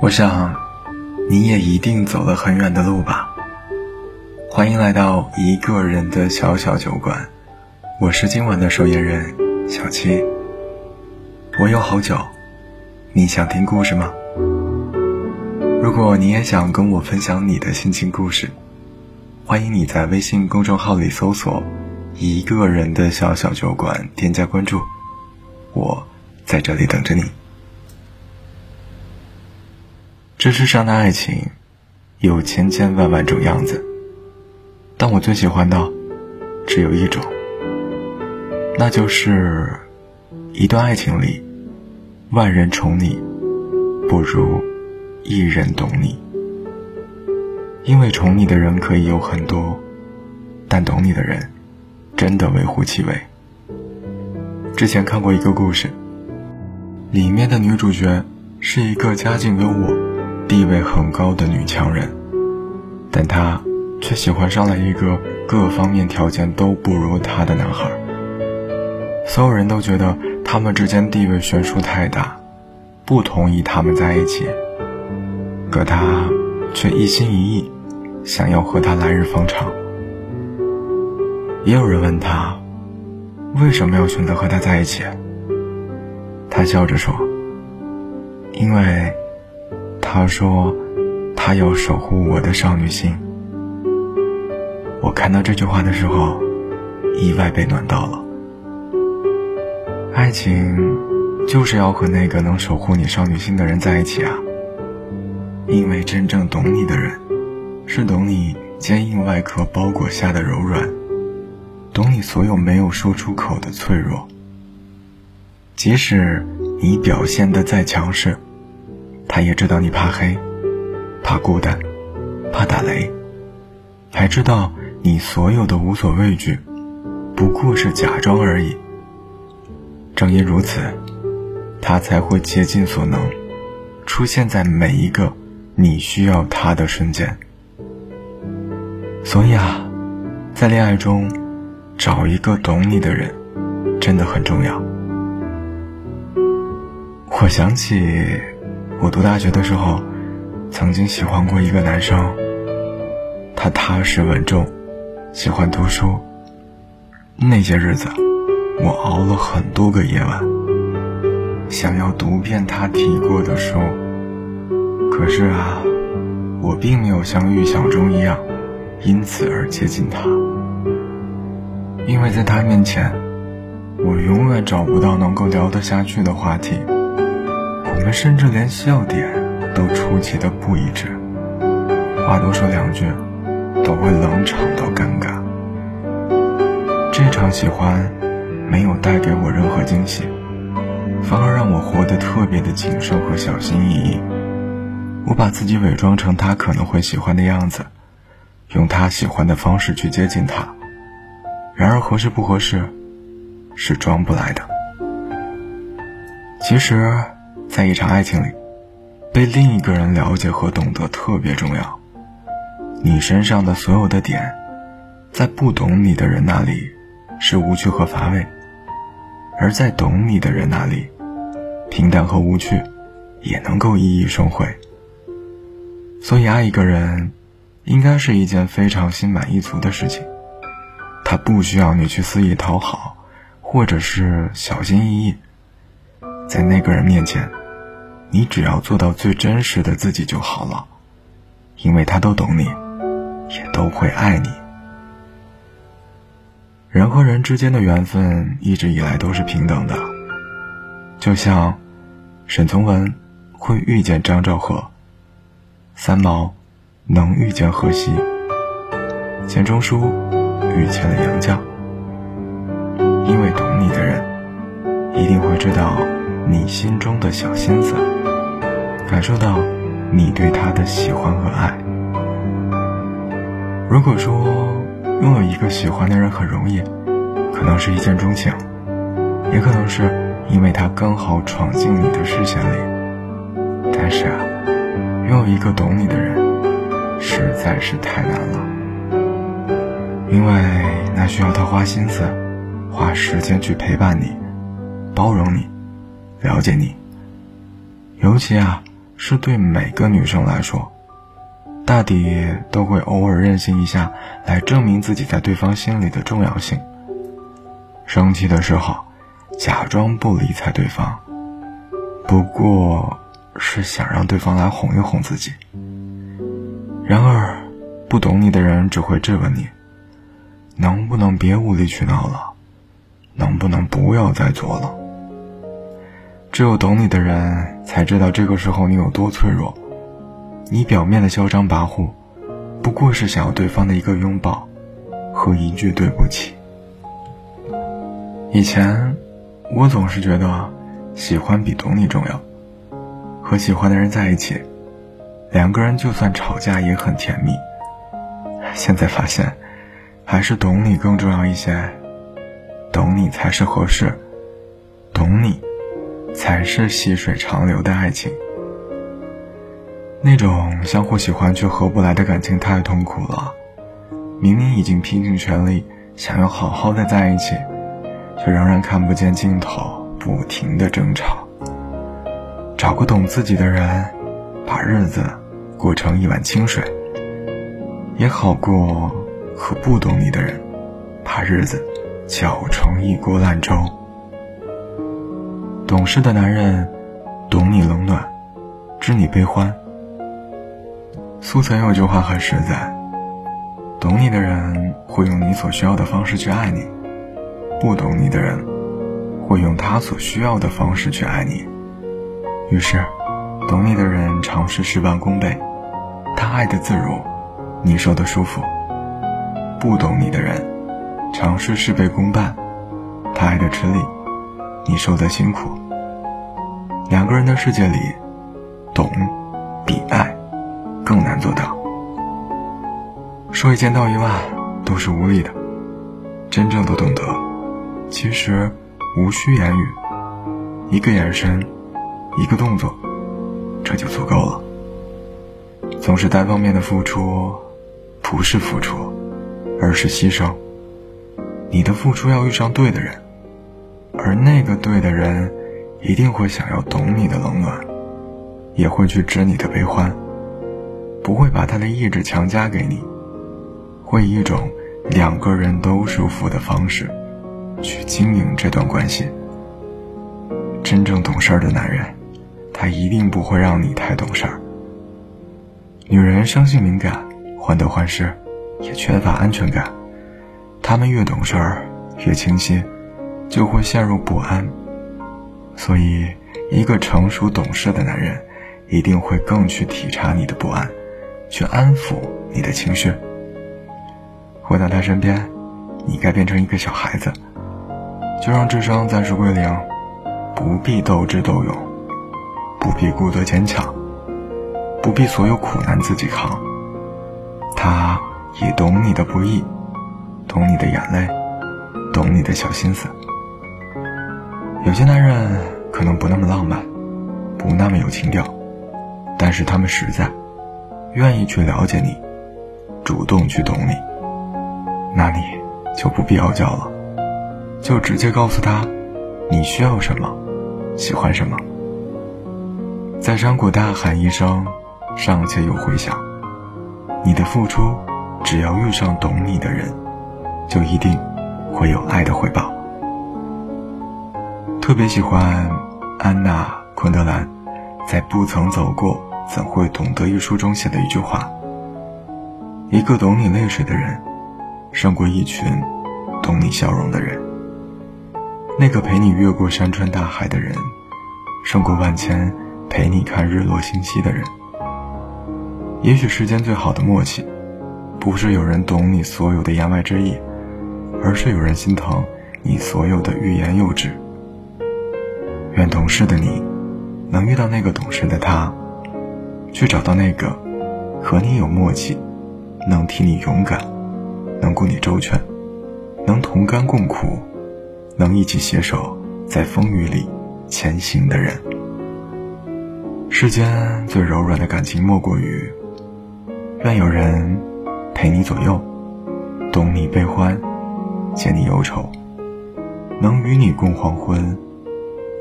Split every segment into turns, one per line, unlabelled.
我想，你也一定走了很远的路吧。欢迎来到一个人的小小酒馆，我是今晚的守夜人小七。我有好酒，你想听故事吗？如果你也想跟我分享你的心情故事，欢迎你在微信公众号里搜索“一个人的小小酒馆”，添加关注，我在这里等着你。这世上的爱情，有千千万万种样子，但我最喜欢的只有一种，那就是一段爱情里，万人宠你，不如一人懂你。因为宠你的人可以有很多，但懂你的人，真的微乎其微。之前看过一个故事，里面的女主角是一个家境优渥。地位很高的女强人，但她却喜欢上了一个各方面条件都不如她的男孩。所有人都觉得他们之间地位悬殊太大，不同意他们在一起。可他却一心一意想要和他来日方长。也有人问他，为什么要选择和他在一起？他笑着说：“因为。”他说：“他要守护我的少女心。”我看到这句话的时候，意外被暖到了。爱情就是要和那个能守护你少女心的人在一起啊！因为真正懂你的人，是懂你坚硬外壳包裹下的柔软，懂你所有没有说出口的脆弱。即使你表现的再强势。他也知道你怕黑，怕孤单，怕打雷，还知道你所有的无所畏惧，不过是假装而已。正因如此，他才会竭尽所能，出现在每一个你需要他的瞬间。所以啊，在恋爱中，找一个懂你的人，真的很重要。我想起。我读大学的时候，曾经喜欢过一个男生。他踏实稳重，喜欢读书。那些日子，我熬了很多个夜晚，想要读遍他提过的书。可是啊，我并没有像预想中一样，因此而接近他。因为在他面前，我永远找不到能够聊得下去的话题。我们甚至连笑点都出奇的不一致，话多说两句，都会冷场到尴尬。这场喜欢没有带给我任何惊喜，反而让我活得特别的谨慎和小心翼翼。我把自己伪装成他可能会喜欢的样子，用他喜欢的方式去接近他。然而合适不合适，是装不来的。其实。在一场爱情里，被另一个人了解和懂得特别重要。你身上的所有的点，在不懂你的人那里是无趣和乏味，而在懂你的人那里，平淡和无趣也能够熠熠生辉。所以，爱一个人，应该是一件非常心满意足的事情。他不需要你去肆意讨好，或者是小心翼翼，在那个人面前。你只要做到最真实的自己就好了，因为他都懂你，也都会爱你。人和人之间的缘分一直以来都是平等的，就像沈从文会遇见张兆和，三毛能遇见荷西，钱钟书遇见了杨绛。因为懂你的人，一定会知道你心中的小心思。感受到你对他的喜欢和爱。如果说拥有一个喜欢的人很容易，可能是一见钟情，也可能是因为他刚好闯进你的视线里。但是啊，拥有一个懂你的人，实在是太难了，因为那需要他花心思、花时间去陪伴你、包容你、了解你，尤其啊。是对每个女生来说，大抵都会偶尔任性一下，来证明自己在对方心里的重要性。生气的时候，假装不理睬对方，不过是想让对方来哄一哄自己。然而，不懂你的人只会质问你：能不能别无理取闹了？能不能不要再做了？只有懂你的人才知道这个时候你有多脆弱。你表面的嚣张跋扈，不过是想要对方的一个拥抱和一句对不起。以前，我总是觉得喜欢比懂你重要。和喜欢的人在一起，两个人就算吵架也很甜蜜。现在发现，还是懂你更重要一些。懂你才是合适，懂你。才是细水长流的爱情。那种相互喜欢却合不来的感情太痛苦了。明明已经拼尽全力想要好好的在一起，却仍然看不见尽头，不停的争吵。找个懂自己的人，把日子过成一碗清水，也好过和不懂你的人，把日子搅成一锅烂粥。懂事的男人，懂你冷暖，知你悲欢。苏岑有句话很实在：懂你的人会用你所需要的方式去爱你，不懂你的人会用他所需要的方式去爱你。于是，懂你的人尝试事半功倍，他爱的自如，你受的舒服；不懂你的人尝试事倍功半，他爱的吃力。你受的辛苦。两个人的世界里，懂比爱更难做到。说一千道一万都是无力的，真正的懂得，其实无需言语，一个眼神，一个动作，这就足够了。总是单方面的付出，不是付出，而是牺牲。你的付出要遇上对的人。而那个对的人，一定会想要懂你的冷暖，也会去知你的悲欢，不会把他的意志强加给你，会以一种两个人都舒服的方式，去经营这段关系。真正懂事儿的男人，他一定不会让你太懂事儿。女人生性敏感，患得患失，也缺乏安全感，他们越懂事儿，越清晰。就会陷入不安，所以，一个成熟懂事的男人，一定会更去体察你的不安，去安抚你的情绪。回到他身边，你该变成一个小孩子，就让智商暂时归零，不必斗智斗勇，不必故作坚强，不必所有苦难自己扛。他也懂你的不易，懂你的眼泪，懂你的小心思。有些男人可能不那么浪漫，不那么有情调，但是他们实在，愿意去了解你，主动去懂你，那你就不必傲娇了，就直接告诉他，你需要什么，喜欢什么。在山谷大喊一声，尚且有回响，你的付出，只要遇上懂你的人，就一定会有爱的回报。特别喜欢安娜·昆德兰在《不曾走过，怎会懂得》一书中写的一句话：“一个懂你泪水的人，胜过一群懂你笑容的人。那个陪你越过山川大海的人，胜过万千陪你看日落星稀的人。也许世间最好的默契，不是有人懂你所有的言外之意，而是有人心疼你所有的欲言又止。”愿懂事的你，能遇到那个懂事的他，去找到那个和你有默契、能替你勇敢、能顾你周全、能同甘共苦、能一起携手在风雨里前行的人。世间最柔软的感情，莫过于愿有人陪你左右，懂你悲欢，解你忧愁，能与你共黄昏。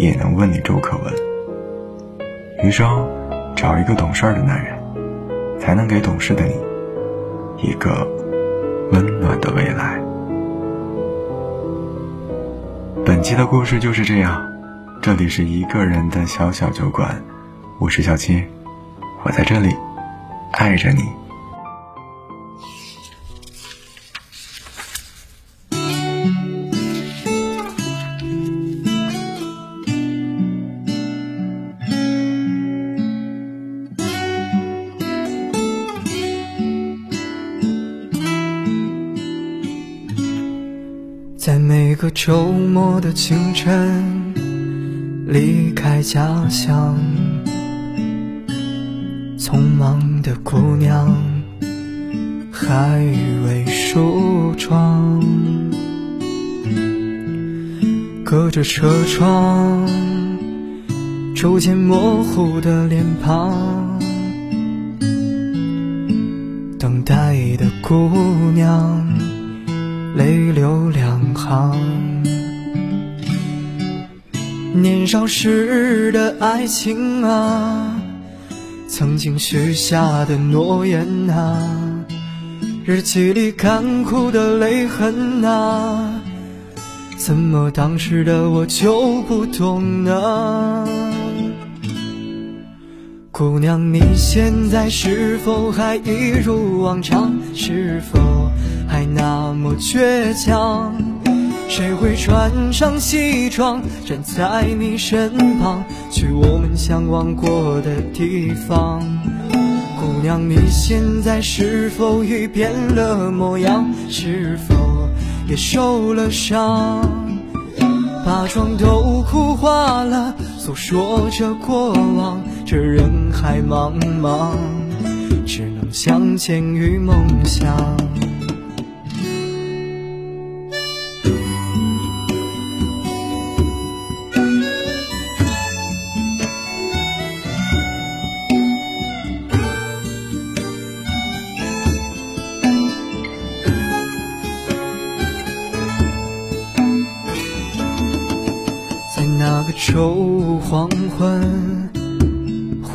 也能问你周可文，余生找一个懂事的男人，才能给懂事的你一个温暖的未来。本期的故事就是这样，这里是一个人的小小酒馆，我是小七，我在这里爱着你。
周末的清晨，离开家乡，匆忙的姑娘还未梳妆，隔着车窗，逐渐模糊的脸庞，等待的姑娘。泪流两行，年少时的爱情啊，曾经许下的诺言啊，日记里干枯的泪痕啊，怎么当时的我就不懂呢？姑娘，你现在是否还一如往常？是否？还那么倔强，谁会穿上西装站在你身旁，去我们向往过的地方？姑娘，你现在是否已变了模样？是否也受了伤？把妆都哭花了，诉说着过往，这人海茫茫，只能相见于梦乡。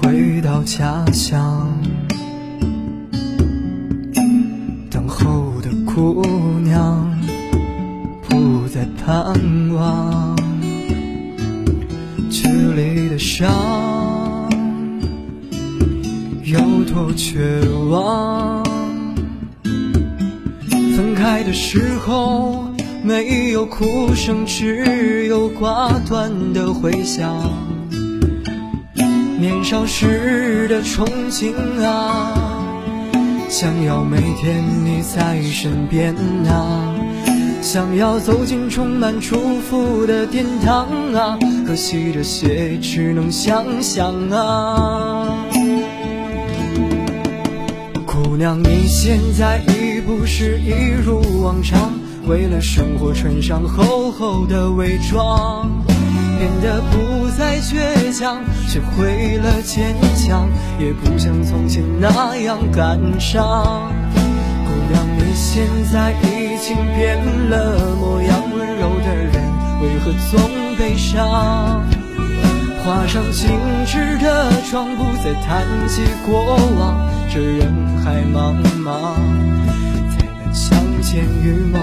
回到家乡，等候的姑娘不再盼望，距离的伤有多绝望？分开的时候。没有哭声，只有挂断的回响。年少时的憧憬啊，想要每天你在身边啊，想要走进充满祝福的殿堂啊，可惜这些只能想想啊。姑娘，你现在已不是一如往常。为了生活穿上厚厚的伪装，变得不再倔强，学会了坚强，也不像从前那样感伤。姑娘，你现在已经变了模样，温柔的人为何总悲伤？画上精致的妆，不再谈及过往，这人海茫茫。见于梦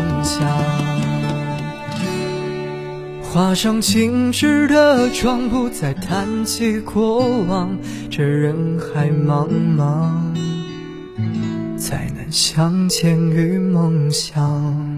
画上精致的妆，不再谈起过往。这人海茫茫，才能相见于梦乡。